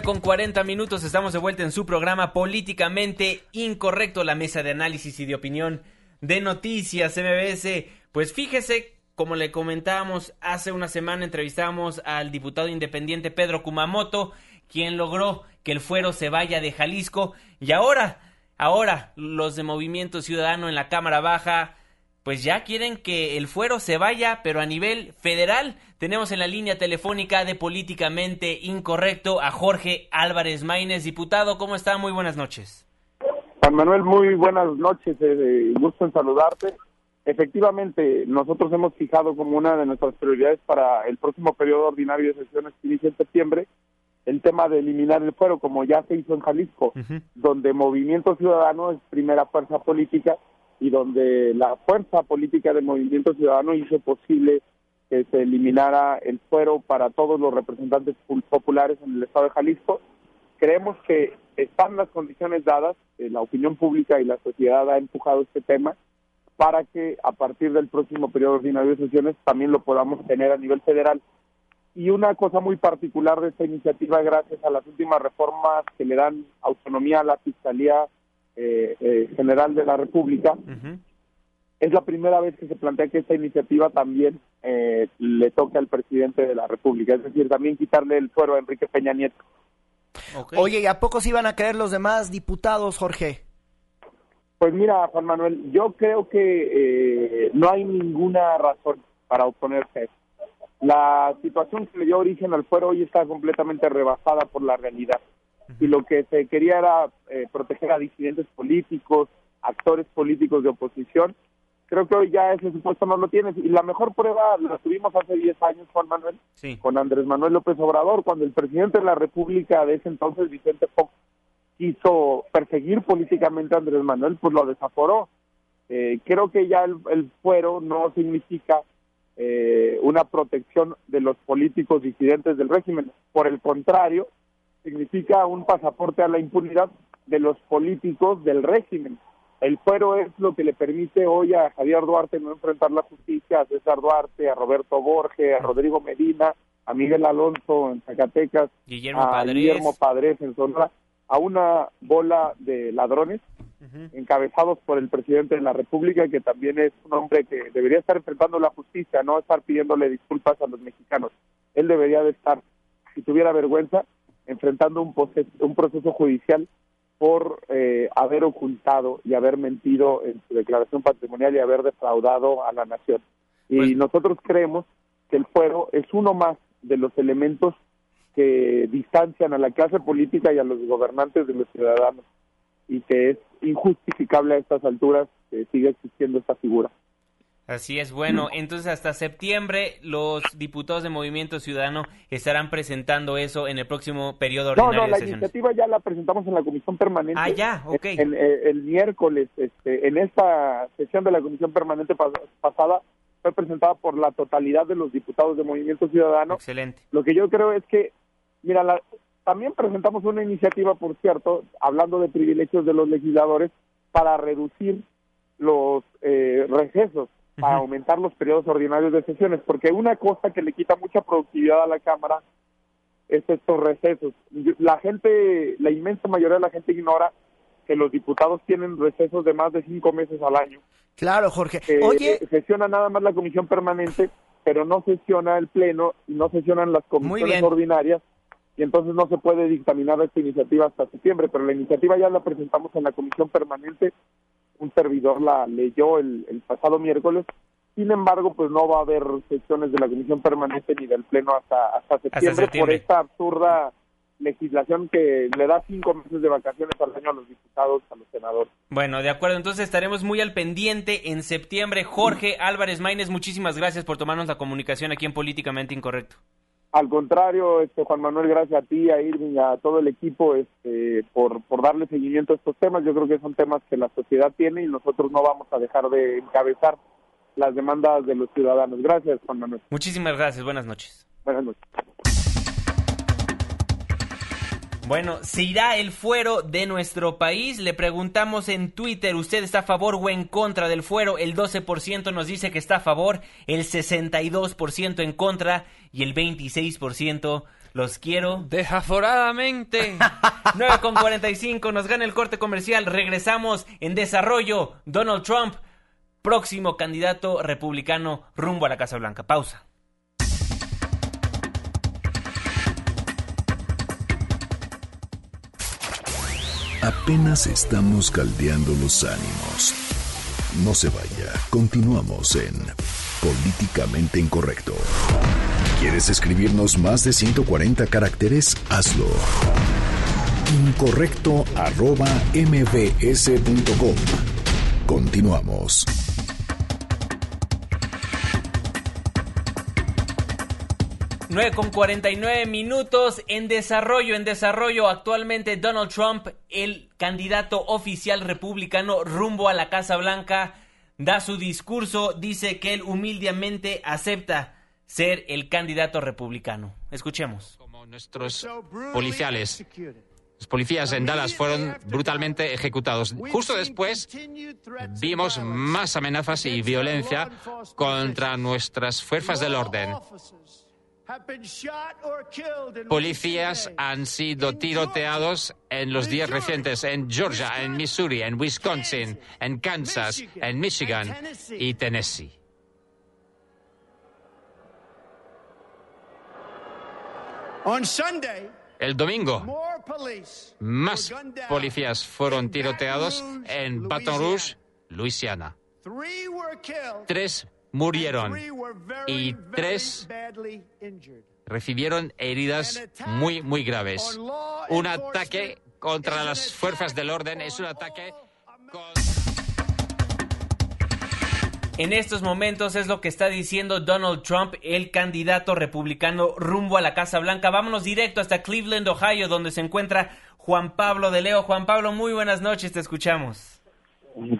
Con 40 minutos, estamos de vuelta en su programa Políticamente Incorrecto, la mesa de análisis y de opinión de noticias MBS. Pues fíjese, como le comentábamos hace una semana, entrevistamos al diputado independiente Pedro Kumamoto, quien logró que el fuero se vaya de Jalisco. Y ahora, ahora, los de Movimiento Ciudadano en la Cámara Baja pues ya quieren que el fuero se vaya, pero a nivel federal. Tenemos en la línea telefónica de Políticamente Incorrecto a Jorge Álvarez Maínez, diputado. ¿Cómo está? Muy buenas noches. Juan Manuel, muy buenas noches. Eh, gusto en saludarte. Efectivamente, nosotros hemos fijado como una de nuestras prioridades para el próximo periodo ordinario de sesiones que inicia en septiembre el tema de eliminar el fuero, como ya se hizo en Jalisco, donde Movimiento Ciudadano es primera fuerza política y donde la fuerza política del Movimiento Ciudadano hizo posible que se eliminara el fuero para todos los representantes populares en el estado de Jalisco. Creemos que están las condiciones dadas, eh, la opinión pública y la sociedad ha empujado este tema para que a partir del próximo periodo ordinario de sesiones también lo podamos tener a nivel federal. Y una cosa muy particular de esta iniciativa, gracias a las últimas reformas que le dan autonomía a la Fiscalía eh, eh, General de la República. Es la primera vez que se plantea que esta iniciativa también eh, le toque al presidente de la República, es decir, también quitarle el fuero a Enrique Peña Nieto. Oye, ¿y a poco se iban a creer los demás diputados, Jorge? Pues mira, Juan Manuel, yo creo que eh, no hay ninguna razón para oponerse. La situación que le dio origen al fuero hoy está completamente rebasada por la realidad y lo que se quería era eh, proteger a disidentes políticos, actores políticos de oposición. Creo que hoy ya ese supuesto no lo tienes. Y la mejor prueba la tuvimos hace 10 años, Juan Manuel, con Andrés Manuel López Obrador, cuando el presidente de la República de ese entonces, Vicente Fox, quiso perseguir políticamente a Andrés Manuel, pues lo desaforó. Eh, creo que ya el, fuero no significa eh, una protección de los políticos disidentes del régimen. Por el contrario, significa un pasaporte a la impunidad de los políticos del régimen. El fuero es lo que le permite hoy a Javier Duarte no enfrentar la justicia, a César Duarte, a Roberto Borges, a Rodrigo Medina, a Miguel Alonso en Zacatecas, a Guillermo Padres en Sonora, a una bola de ladrones encabezados por el presidente de la República, que también es un hombre que debería estar enfrentando la justicia, no estar pidiéndole disculpas a los mexicanos. Él debería de estar, si tuviera vergüenza, enfrentando un, un proceso judicial por eh, haber ocultado y haber mentido en su declaración patrimonial y haber defraudado a la nación. Y pues nosotros creemos que el fuero es uno más de los elementos que distancian a la clase política y a los gobernantes de los ciudadanos y que es injustificable a estas alturas que siga existiendo esta figura. Así es, bueno, entonces hasta septiembre los diputados de Movimiento Ciudadano estarán presentando eso en el próximo periodo ordinario no, no, la iniciativa ya la presentamos en la comisión permanente. Ah, ya, ok. Eh, el, miércoles, este, en esta sesión de la comisión permanente pasada, fue presentada por la totalidad de los diputados de Movimiento Ciudadano. Excelente. Lo que yo creo es que, mira, también presentamos una iniciativa, por cierto, hablando de privilegios de los legisladores, para reducir los eh, recesos para aumentar los periodos ordinarios de sesiones, porque una cosa que le quita mucha productividad a la Cámara es estos recesos. La gente, la inmensa mayoría de la gente ignora que los diputados tienen recesos de más de cinco meses al año. Claro, Jorge. Oye, eh, sesiona nada más la comisión permanente, pero no sesiona el pleno y no sesionan las comisiones ordinarias y entonces no se puede dictaminar esta iniciativa hasta septiembre, pero la iniciativa ya la presentamos en la comisión permanente un servidor la leyó el, pasado miércoles. Sin embargo, pues no va a haber sesiones de la comisión permanente ni del pleno hasta, hasta, septiembre, por esta absurda legislación que le da cinco meses de vacaciones al año a los diputados, a los senadores. Bueno, de acuerdo, entonces estaremos muy al pendiente en septiembre. Jorge Álvarez Maínez, muchísimas gracias por tomarnos la comunicación aquí en Políticamente Incorrecto. Al contrario, este Juan Manuel, gracias a ti, a Irving, a todo el equipo este, por, por darle seguimiento a estos temas. Yo creo que son temas que la sociedad tiene y nosotros no vamos a dejar de encabezar las demandas de los ciudadanos. Gracias, Juan Manuel. Muchísimas gracias. Buenas noches. Buenas noches. Bueno, ¿se irá el fuero de nuestro país? Le preguntamos en Twitter, ¿usted está a favor o en contra del fuero? El 12% nos dice que está a favor, el 62% en contra y el 26% los quiero. Desaforadamente. *laughs* 9 con 45 nos gana el corte comercial. Regresamos en desarrollo. Donald Trump, próximo candidato republicano rumbo a la Casa Blanca. Pausa. Apenas estamos caldeando los ánimos. No se vaya, continuamos en Políticamente Incorrecto. ¿Quieres escribirnos más de 140 caracteres? Hazlo. Incorrecto arroba mbs.com. Continuamos. 9 con 49 minutos en desarrollo, en desarrollo actualmente Donald Trump, el candidato oficial republicano rumbo a la Casa Blanca, da su discurso, dice que él humildemente acepta ser el candidato republicano. Escuchemos. Como nuestros policiales, los policías en Dallas fueron brutalmente ejecutados. Justo después vimos más amenazas y violencia contra nuestras fuerzas del orden. Policías han sido tiroteados en los días recientes en Georgia, en Missouri, en Wisconsin, en Kansas, en Michigan y Tennessee. El domingo, más policías fueron tiroteados en Baton Rouge, Luisiana. Tres murieron y tres recibieron heridas muy, muy graves. Un ataque contra las fuerzas del orden es un ataque En estos momentos es lo que está diciendo Donald Trump, el candidato republicano rumbo a la Casa Blanca. Vámonos directo hasta Cleveland, Ohio, donde se encuentra Juan Pablo de Leo. Juan Pablo, muy buenas noches, te escuchamos.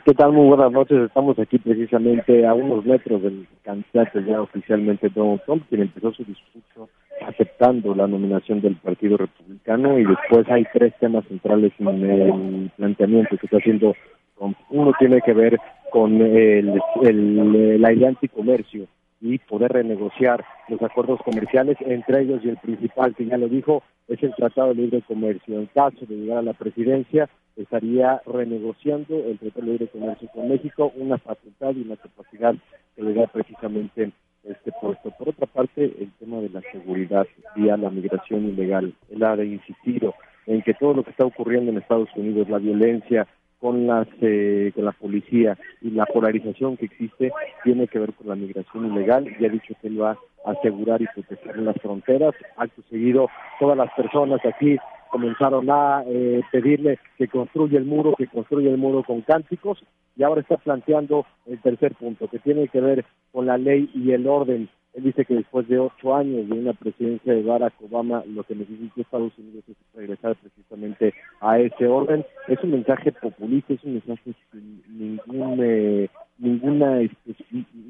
¿Qué tal? Muy buenas noches. Estamos aquí precisamente a unos metros del candidato ya oficialmente Donald Trump, quien empezó su discurso aceptando la nominación del Partido Republicano y después hay tres temas centrales en el planteamiento que está haciendo Trump. Uno tiene que ver con el, el, la idea anticomercio y poder renegociar los acuerdos comerciales, entre ellos y el principal que ya lo dijo, es el Tratado de Libre Comercio. En caso de llegar a la presidencia, estaría renegociando el Tratado de Libre Comercio con México, una facultad y una capacidad que le da precisamente este puesto. Por otra parte, el tema de la seguridad vía la migración ilegal. Él ha insistido en que todo lo que está ocurriendo en Estados Unidos, la violencia, con las eh, con la policía y la polarización que existe tiene que ver con la migración ilegal. Y ha dicho que él va a asegurar y proteger las fronteras. Acto seguido, todas las personas aquí comenzaron a eh, pedirle que construya el muro, que construya el muro con cánticos. Y ahora está planteando el tercer punto que tiene que ver con la ley y el orden él dice que después de ocho años de una presidencia de Barack Obama, lo que necesita Estados Unidos es regresar precisamente a ese orden. Es un mensaje populista, es un mensaje sin ningún, eh, ninguna,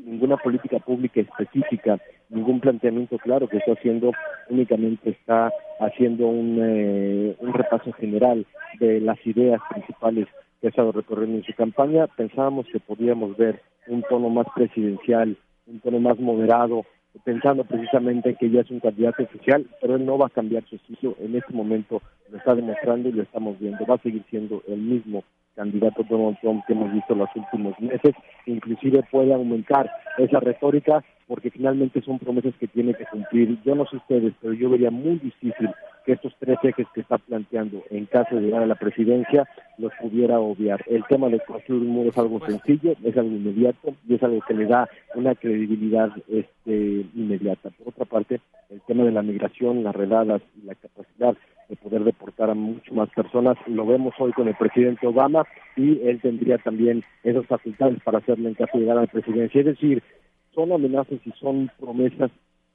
ninguna política pública específica, ningún planteamiento claro que está haciendo, únicamente está haciendo un, eh, un repaso general de las ideas principales que ha estado recorriendo en su campaña. Pensábamos que podíamos ver un tono más presidencial un tono más moderado, pensando precisamente que ya es un candidato oficial, pero él no va a cambiar su sitio. En este momento lo está demostrando y lo estamos viendo. Va a seguir siendo el mismo candidato Donald Trump que hemos visto los últimos meses. Inclusive puede aumentar esa retórica porque finalmente son promesas que tiene que cumplir. Yo no sé ustedes, pero yo vería muy difícil que estos tres ejes que está planteando en caso de llegar a la presidencia los pudiera obviar. El tema de construir un muro es algo sencillo, es algo inmediato y es algo que le da una credibilidad este, inmediata. Por otra parte, el tema de la migración, las redadas y la capacidad de poder deportar a mucho más personas, lo vemos hoy con el presidente Obama y él tendría también esas facultades para hacerlo en caso de llegar a la presidencia. Es decir, son amenazas y son promesas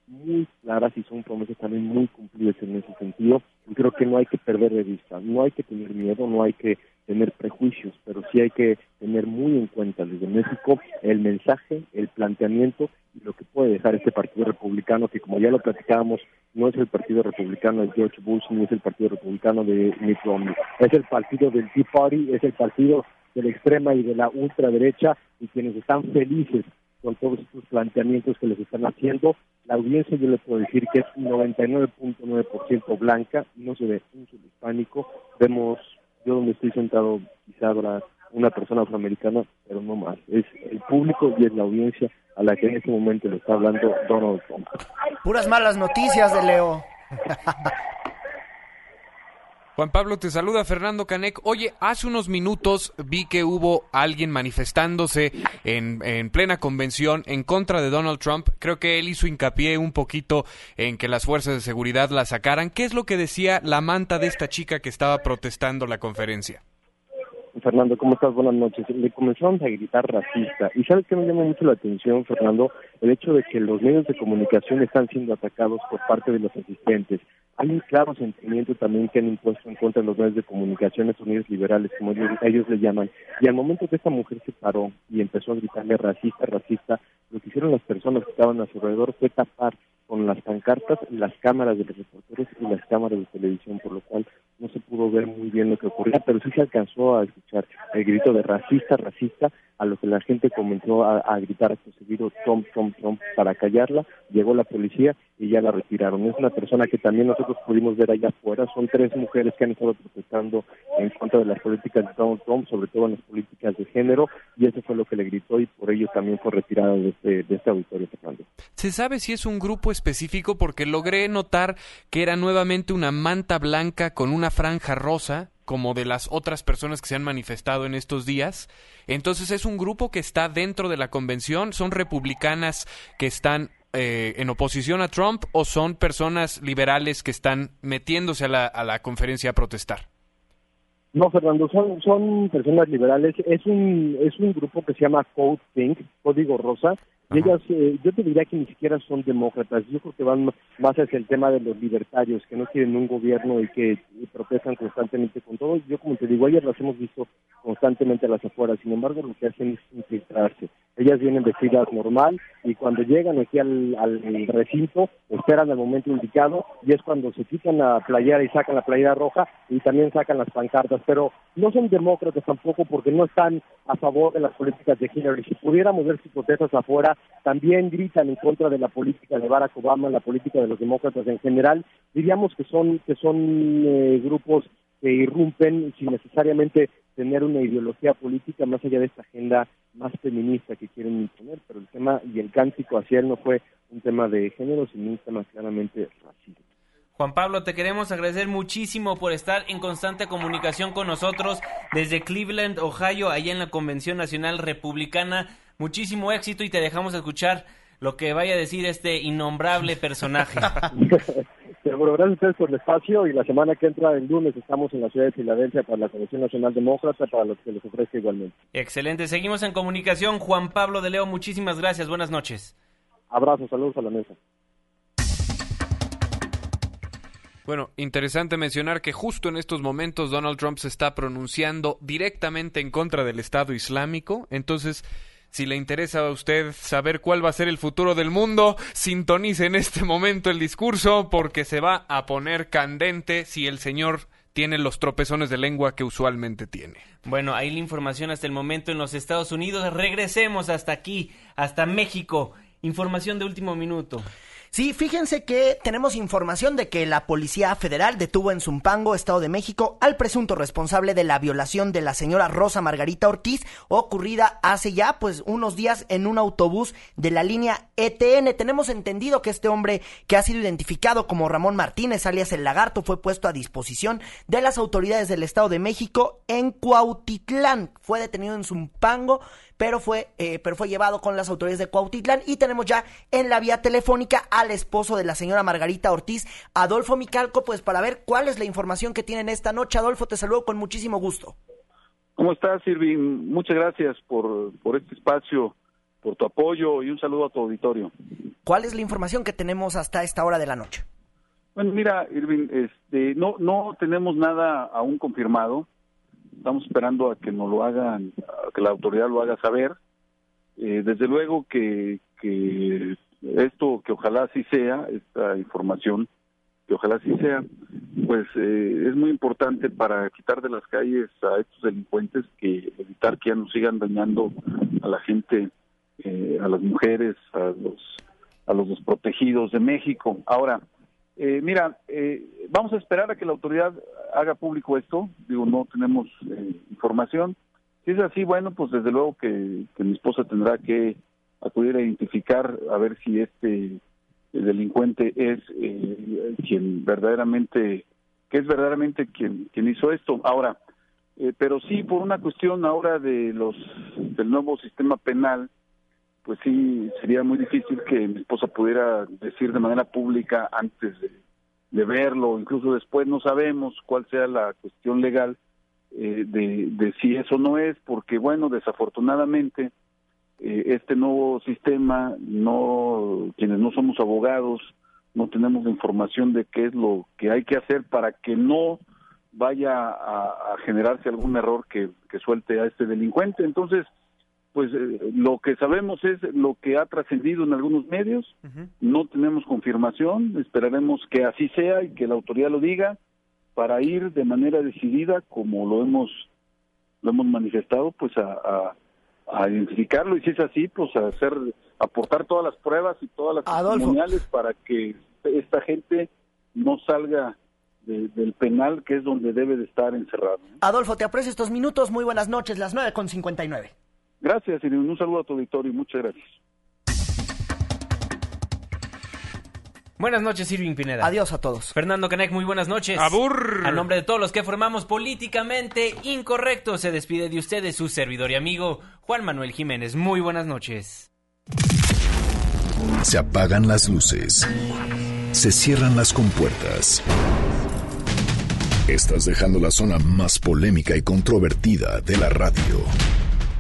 muy claras y son promesas también muy cumplidas en ese sentido. Y creo que no hay que perder de vista, no hay que tener miedo, no hay que tener prejuicios, pero sí hay que tener muy en cuenta desde México el mensaje, el planteamiento y lo que puede dejar este Partido Republicano, que como ya lo platicábamos, no es el Partido Republicano de George Bush, ni es el Partido Republicano de Mitt Romney, es el partido del Tea Party, es el partido de la extrema y de la ultraderecha y quienes están felices con todos estos planteamientos que les están haciendo. La audiencia yo le puedo decir que es 99.9% blanca, no se ve un solo hispánico. Vemos, yo donde estoy sentado, quizá habrá una persona afroamericana, pero no más. Es el público y es la audiencia a la que en este momento le está hablando Donald Trump. Puras malas noticias de Leo. *laughs* Juan Pablo, te saluda Fernando Canec. Oye, hace unos minutos vi que hubo alguien manifestándose en, en, plena convención en contra de Donald Trump. Creo que él hizo hincapié un poquito en que las fuerzas de seguridad la sacaran. ¿Qué es lo que decía la manta de esta chica que estaba protestando la conferencia? Fernando, ¿cómo estás? Buenas noches. Le comenzaron a gritar racista. Y sabes que me llama mucho la atención, Fernando, el hecho de que los medios de comunicación están siendo atacados por parte de los asistentes. Hay un claro sentimiento también que han impuesto en contra de los medios de comunicación, estos medios liberales, como ellos, ellos le llaman. Y al momento que esta mujer se paró y empezó a gritarle racista, racista, lo que hicieron las personas que estaban a su alrededor fue tapar con las pancartas las cámaras de los reporteros y las cámaras de televisión, por lo cual no se pudo ver muy bien lo que ocurría, pero sí se alcanzó a escuchar el grito de racista, racista, a lo que la gente comenzó a, a gritar seguido Trump, Trump, Trump para callarla, llegó la policía y ya la retiraron. Es una persona que también nosotros pudimos ver allá afuera, son tres mujeres que han estado protestando en contra de las políticas de Donald Trump, sobre todo en las políticas de género, y eso fue lo que le gritó y por ello también fue retirada de este, de este auditorio, Fernando. ¿Se sabe si es un grupo específico? Porque logré notar que era nuevamente una manta blanca con una franja rosa como de las otras personas que se han manifestado en estos días. Entonces es un grupo que está dentro de la convención, son republicanas que están eh, en oposición a Trump o son personas liberales que están metiéndose a la, a la conferencia a protestar? No, Fernando, son, son personas liberales. Es un, es un grupo que se llama Code Pink, Código Rosa, y ellas, eh, yo te diría que ni siquiera son demócratas. Yo creo que van más hacia el tema de los libertarios, que no quieren un gobierno y que protestan constantemente con todo. Yo, como te digo, ellas las hemos visto constantemente a las afueras. Sin embargo, lo que hacen es infiltrarse. Ellas vienen vestidas normal y cuando llegan aquí al, al recinto, esperan el momento indicado y es cuando se quitan la playera y sacan la playera roja y también sacan las pancartas. Pero no son demócratas tampoco porque no están a favor de las políticas de Hillary. Si pudiéramos ver sus protestas afuera, también gritan en contra de la política de Barack Obama, la política de los demócratas en general. Diríamos que son que son eh, grupos que irrumpen sin necesariamente tener una ideología política más allá de esta agenda más feminista que quieren imponer, pero el tema y el cántico hacia él no fue un tema de género, sino un tema claramente racista. Juan Pablo, te queremos agradecer muchísimo por estar en constante comunicación con nosotros desde Cleveland, Ohio, allá en la Convención Nacional Republicana. Muchísimo éxito y te dejamos escuchar lo que vaya a decir este innombrable personaje. *laughs* Seguro, gracias a ustedes por el espacio y la semana que entra, el lunes, estamos en la ciudad de Filadelfia para la Convención Nacional Demócrata, para los que les ofrezca igualmente. Excelente, seguimos en comunicación. Juan Pablo de Leo, muchísimas gracias, buenas noches. Abrazos, saludos a la mesa. Bueno, interesante mencionar que justo en estos momentos Donald Trump se está pronunciando directamente en contra del Estado Islámico. Entonces, si le interesa a usted saber cuál va a ser el futuro del mundo, sintonice en este momento el discurso porque se va a poner candente si el señor tiene los tropezones de lengua que usualmente tiene. Bueno, ahí la información hasta el momento en los Estados Unidos. Regresemos hasta aquí, hasta México. Información de último minuto. Sí, fíjense que tenemos información de que la Policía Federal detuvo en Zumpango, Estado de México, al presunto responsable de la violación de la señora Rosa Margarita Ortiz, ocurrida hace ya pues unos días en un autobús de la línea ETN. Tenemos entendido que este hombre que ha sido identificado como Ramón Martínez, alias el lagarto, fue puesto a disposición de las autoridades del Estado de México en Cuautitlán. Fue detenido en Zumpango pero fue, eh, pero fue llevado con las autoridades de Cuautitlán y tenemos ya en la vía telefónica al esposo de la señora Margarita Ortiz, Adolfo Micalco, pues para ver cuál es la información que tienen esta noche. Adolfo, te saludo con muchísimo gusto. ¿Cómo estás, Irving? Muchas gracias por, por este espacio, por tu apoyo y un saludo a tu auditorio. ¿Cuál es la información que tenemos hasta esta hora de la noche? Bueno, mira, Irving, este, no, no tenemos nada aún confirmado estamos esperando a que nos lo hagan, a que la autoridad lo haga saber. Eh, desde luego que, que esto, que ojalá sí sea, esta información, que ojalá sí sea, pues eh, es muy importante para quitar de las calles a estos delincuentes, que evitar que ya nos sigan dañando a la gente, eh, a las mujeres, a los a los desprotegidos de México. Ahora, eh, mira, eh, vamos a esperar a que la autoridad haga público esto. Digo, no tenemos eh, información. Si es así, bueno, pues desde luego que, mi esposa tendrá que acudir a identificar a ver si este delincuente es quien verdaderamente, que es verdaderamente quien, quien hizo esto. Ahora, pero sí por una cuestión ahora de los del nuevo sistema penal, pues sí sería muy difícil que mi esposa pudiera decir de manera pública antes de, verlo, incluso después no sabemos cuál sea la cuestión legal eh, de, si eso no es, porque bueno, desafortunadamente eh, este nuevo sistema, no quienes no somos abogados, no tenemos la información de qué es lo que hay que hacer para que no vaya a, generarse algún error que suelte a este delincuente. Entonces, pues eh, lo que sabemos es lo que ha trascendido en algunos medios, no tenemos confirmación, esperaremos que así sea y que la autoridad lo diga para ir de manera decidida, como lo hemos lo hemos manifestado, pues a, identificarlo. Y si es así, pues a hacer aportar todas las pruebas y todas las testimoniales para que esta gente no salga del penal que es donde debe de estar encerrado. Adolfo, te aprecio estos minutos, muy buenas noches, las nueve con nueve. Gracias y un saludo a tu auditorio y muchas gracias. Buenas noches, Irving Pineda. Adiós a todos. Fernando Canek, muy buenas noches. Abur. A nombre de todos los que formamos Políticamente Incorrecto, se despide de ustedes su servidor y amigo Juan Manuel Jiménez. Muy buenas noches. Se apagan las luces. Se cierran las compuertas. Estás dejando la zona más polémica y controvertida de la radio.